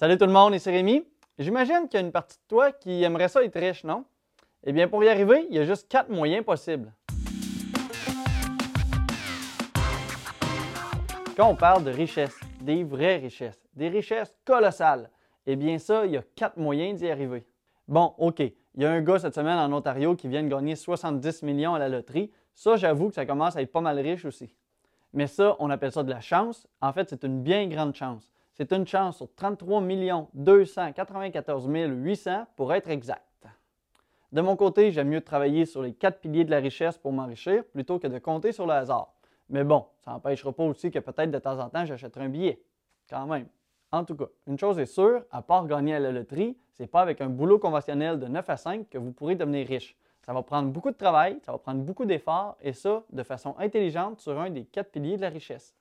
Salut tout le monde, ici Rémi. J'imagine qu'il y a une partie de toi qui aimerait ça être riche, non? Eh bien, pour y arriver, il y a juste quatre moyens possibles. Quand on parle de richesse, des vraies richesses, des richesses colossales, eh bien ça, il y a quatre moyens d'y arriver. Bon, OK, il y a un gars cette semaine en Ontario qui vient de gagner 70 millions à la loterie. Ça, j'avoue que ça commence à être pas mal riche aussi. Mais ça, on appelle ça de la chance. En fait, c'est une bien grande chance. C'est une chance sur 33 294 800 pour être exact. De mon côté, j'aime mieux travailler sur les quatre piliers de la richesse pour m'enrichir plutôt que de compter sur le hasard. Mais bon, ça n'empêchera pas aussi que peut-être de temps en temps, j'achèterai un billet. Quand même. En tout cas, une chose est sûre, à part gagner à la loterie, c'est pas avec un boulot conventionnel de 9 à 5 que vous pourrez devenir riche. Ça va prendre beaucoup de travail, ça va prendre beaucoup d'efforts et ça de façon intelligente sur un des quatre piliers de la richesse.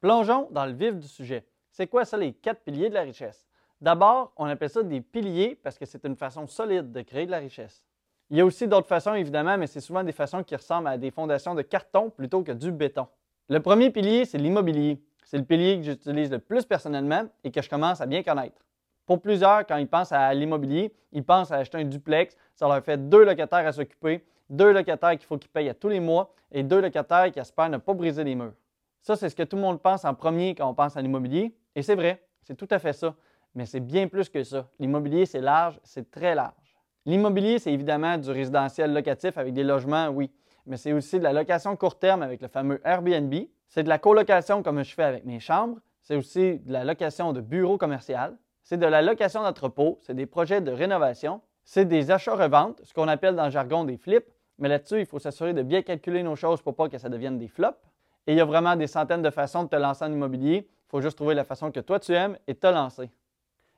Plongeons dans le vif du sujet. C'est quoi ça les quatre piliers de la richesse? D'abord, on appelle ça des piliers parce que c'est une façon solide de créer de la richesse. Il y a aussi d'autres façons, évidemment, mais c'est souvent des façons qui ressemblent à des fondations de carton plutôt que du béton. Le premier pilier, c'est l'immobilier. C'est le pilier que j'utilise le plus personnellement et que je commence à bien connaître. Pour plusieurs, quand ils pensent à l'immobilier, ils pensent à acheter un duplex. Ça leur fait deux locataires à s'occuper, deux locataires qu'il faut qu'ils payent à tous les mois et deux locataires qui espèrent ne pas briser les murs. Ça, c'est ce que tout le monde pense en premier quand on pense à l'immobilier. Et c'est vrai, c'est tout à fait ça. Mais c'est bien plus que ça. L'immobilier, c'est large, c'est très large. L'immobilier, c'est évidemment du résidentiel locatif avec des logements, oui, mais c'est aussi de la location court terme avec le fameux Airbnb. C'est de la colocation comme je fais avec mes chambres. C'est aussi de la location de bureaux commerciaux. C'est de la location d'entrepôt. C'est des projets de rénovation. C'est des achats-reventes, ce qu'on appelle dans le jargon des flips. Mais là-dessus, il faut s'assurer de bien calculer nos choses pour pas que ça devienne des flops. Et il y a vraiment des centaines de façons de te lancer en immobilier. Il faut juste trouver la façon que toi tu aimes et te lancer.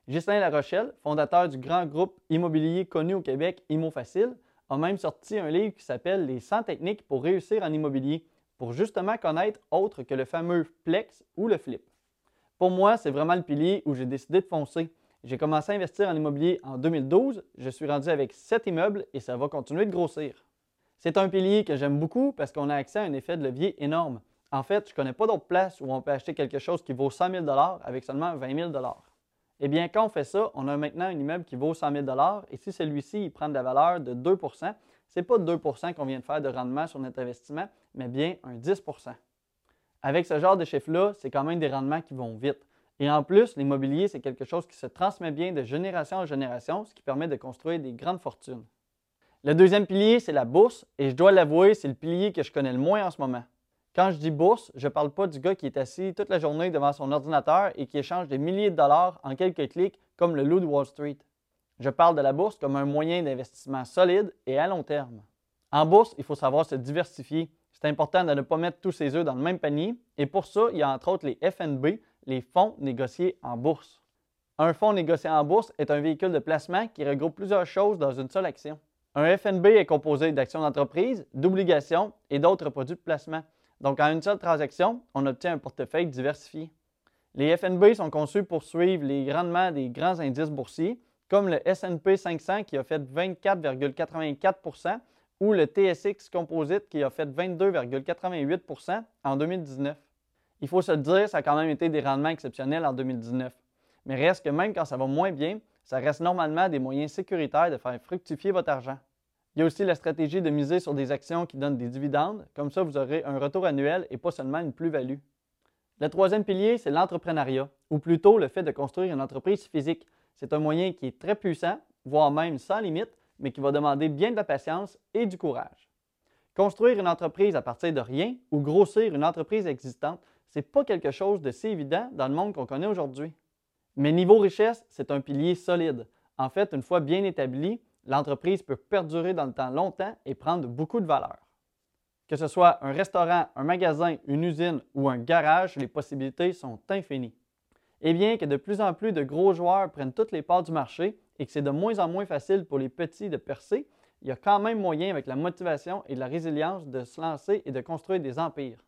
Justin Larochelle, fondateur du grand groupe immobilier connu au Québec Imo Facile, a même sorti un livre qui s'appelle Les 100 techniques pour réussir en immobilier, pour justement connaître autre que le fameux Plex ou le Flip. Pour moi, c'est vraiment le pilier où j'ai décidé de foncer. J'ai commencé à investir en immobilier en 2012, je suis rendu avec 7 immeubles et ça va continuer de grossir. C'est un pilier que j'aime beaucoup parce qu'on a accès à un effet de levier énorme. En fait, je ne connais pas d'autres places où on peut acheter quelque chose qui vaut 100 000 avec seulement 20 000 eh bien, quand on fait ça, on a maintenant un immeuble qui vaut 100 000 et si celui-ci prend de la valeur de 2% ce n'est pas 2% qu'on vient de faire de rendement sur notre investissement, mais bien un 10% Avec ce genre de chiffre-là, c'est quand même des rendements qui vont vite. Et en plus, l'immobilier, c'est quelque chose qui se transmet bien de génération en génération, ce qui permet de construire des grandes fortunes. Le deuxième pilier, c'est la bourse, et je dois l'avouer, c'est le pilier que je connais le moins en ce moment. Quand je dis bourse, je ne parle pas du gars qui est assis toute la journée devant son ordinateur et qui échange des milliers de dollars en quelques clics comme le loup de Wall Street. Je parle de la bourse comme un moyen d'investissement solide et à long terme. En bourse, il faut savoir se diversifier. C'est important de ne pas mettre tous ses œufs dans le même panier et pour ça, il y a entre autres les FNB, les fonds négociés en bourse. Un fonds négocié en bourse est un véhicule de placement qui regroupe plusieurs choses dans une seule action. Un FNB est composé d'actions d'entreprise, d'obligations et d'autres produits de placement. Donc, en une seule transaction, on obtient un portefeuille diversifié. Les FNB sont conçus pour suivre les rendements des grands indices boursiers, comme le SP 500 qui a fait 24,84% ou le TSX Composite qui a fait 22,88% en 2019. Il faut se dire, ça a quand même été des rendements exceptionnels en 2019. Mais reste que même quand ça va moins bien, ça reste normalement des moyens sécuritaires de faire fructifier votre argent. Il y a aussi la stratégie de miser sur des actions qui donnent des dividendes. Comme ça, vous aurez un retour annuel et pas seulement une plus-value. Le troisième pilier, c'est l'entrepreneuriat, ou plutôt le fait de construire une entreprise physique. C'est un moyen qui est très puissant, voire même sans limite, mais qui va demander bien de la patience et du courage. Construire une entreprise à partir de rien ou grossir une entreprise existante, ce n'est pas quelque chose de si évident dans le monde qu'on connaît aujourd'hui. Mais niveau richesse, c'est un pilier solide. En fait, une fois bien établi, l'entreprise peut perdurer dans le temps longtemps et prendre beaucoup de valeur. Que ce soit un restaurant, un magasin, une usine ou un garage, les possibilités sont infinies. Et bien que de plus en plus de gros joueurs prennent toutes les parts du marché et que c'est de moins en moins facile pour les petits de percer, il y a quand même moyen avec la motivation et la résilience de se lancer et de construire des empires.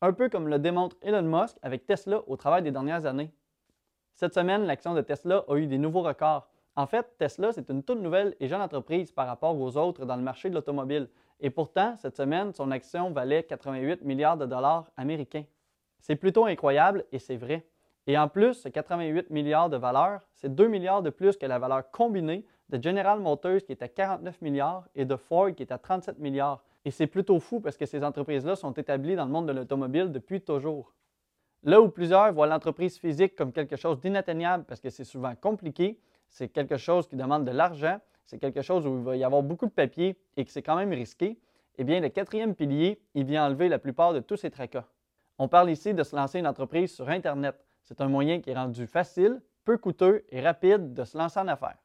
Un peu comme le démontre Elon Musk avec Tesla au travers des dernières années. Cette semaine, l'action de Tesla a eu des nouveaux records en fait, Tesla, c'est une toute nouvelle et jeune entreprise par rapport aux autres dans le marché de l'automobile. Et pourtant, cette semaine, son action valait 88 milliards de dollars américains. C'est plutôt incroyable et c'est vrai. Et en plus, ce 88 milliards de valeur, c'est 2 milliards de plus que la valeur combinée de General Motors qui est à 49 milliards et de Ford qui est à 37 milliards. Et c'est plutôt fou parce que ces entreprises-là sont établies dans le monde de l'automobile depuis toujours. Là où plusieurs voient l'entreprise physique comme quelque chose d'inatteignable parce que c'est souvent compliqué, c'est quelque chose qui demande de l'argent, c'est quelque chose où il va y avoir beaucoup de papier et que c'est quand même risqué, eh bien, le quatrième pilier, il vient enlever la plupart de tous ces tracas. On parle ici de se lancer une entreprise sur Internet. C'est un moyen qui est rendu facile, peu coûteux et rapide de se lancer en affaires.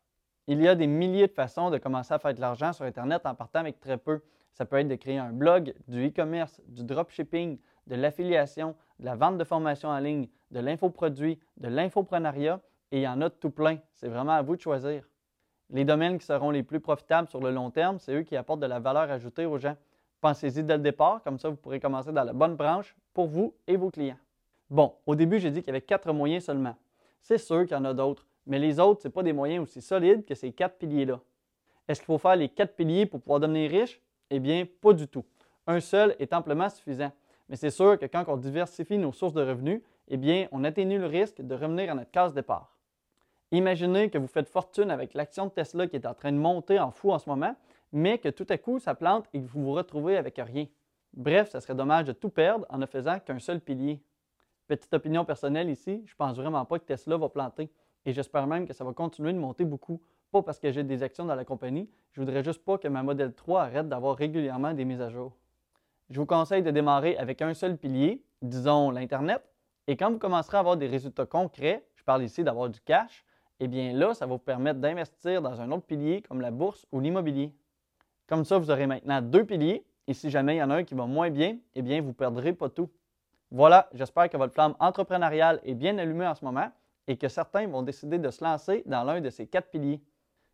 Il y a des milliers de façons de commencer à faire de l'argent sur Internet en partant avec très peu. Ça peut être de créer un blog, du e-commerce, du dropshipping, de l'affiliation, de la vente de formation en ligne, de l'infoproduit, de l'infoprenariat, et il y en a tout plein. C'est vraiment à vous de choisir. Les domaines qui seront les plus profitables sur le long terme, c'est eux qui apportent de la valeur ajoutée aux gens. Pensez-y dès le départ, comme ça vous pourrez commencer dans la bonne branche pour vous et vos clients. Bon, au début, j'ai dit qu'il y avait quatre moyens seulement. C'est sûr qu'il y en a d'autres, mais les autres, ce pas des moyens aussi solides que ces quatre piliers-là. Est-ce qu'il faut faire les quatre piliers pour pouvoir devenir riche? Eh bien, pas du tout. Un seul est amplement suffisant. Mais c'est sûr que quand on diversifie nos sources de revenus, eh bien, on atténue le risque de revenir à notre case départ. Imaginez que vous faites fortune avec l'action de Tesla qui est en train de monter en fou en ce moment, mais que tout à coup, ça plante et que vous vous retrouvez avec rien. Bref, ça serait dommage de tout perdre en ne faisant qu'un seul pilier. Petite opinion personnelle ici, je pense vraiment pas que Tesla va planter et j'espère même que ça va continuer de monter beaucoup. Pas parce que j'ai des actions dans la compagnie, je voudrais juste pas que ma Model 3 arrête d'avoir régulièrement des mises à jour. Je vous conseille de démarrer avec un seul pilier, disons l'Internet, et quand vous commencerez à avoir des résultats concrets, je parle ici d'avoir du cash, eh bien là, ça va vous permettre d'investir dans un autre pilier comme la bourse ou l'immobilier. Comme ça, vous aurez maintenant deux piliers, et si jamais il y en a un qui va moins bien, eh bien, vous ne perdrez pas tout. Voilà, j'espère que votre flamme entrepreneuriale est bien allumée en ce moment et que certains vont décider de se lancer dans l'un de ces quatre piliers.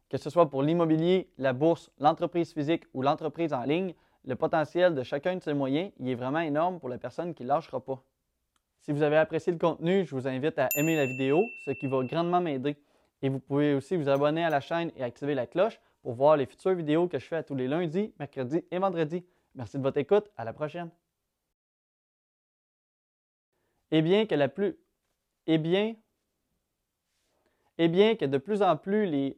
Que ce soit pour l'immobilier, la bourse, l'entreprise physique ou l'entreprise en ligne, le potentiel de chacun de ces moyens il est vraiment énorme pour la personne qui ne lâchera pas. Si vous avez apprécié le contenu, je vous invite à aimer la vidéo, ce qui va grandement m'aider. Et vous pouvez aussi vous abonner à la chaîne et activer la cloche pour voir les futures vidéos que je fais tous les lundis, mercredis et vendredis. Merci de votre écoute. À la prochaine. Eh bien que la plus. Eh bien. Eh bien que de plus en plus les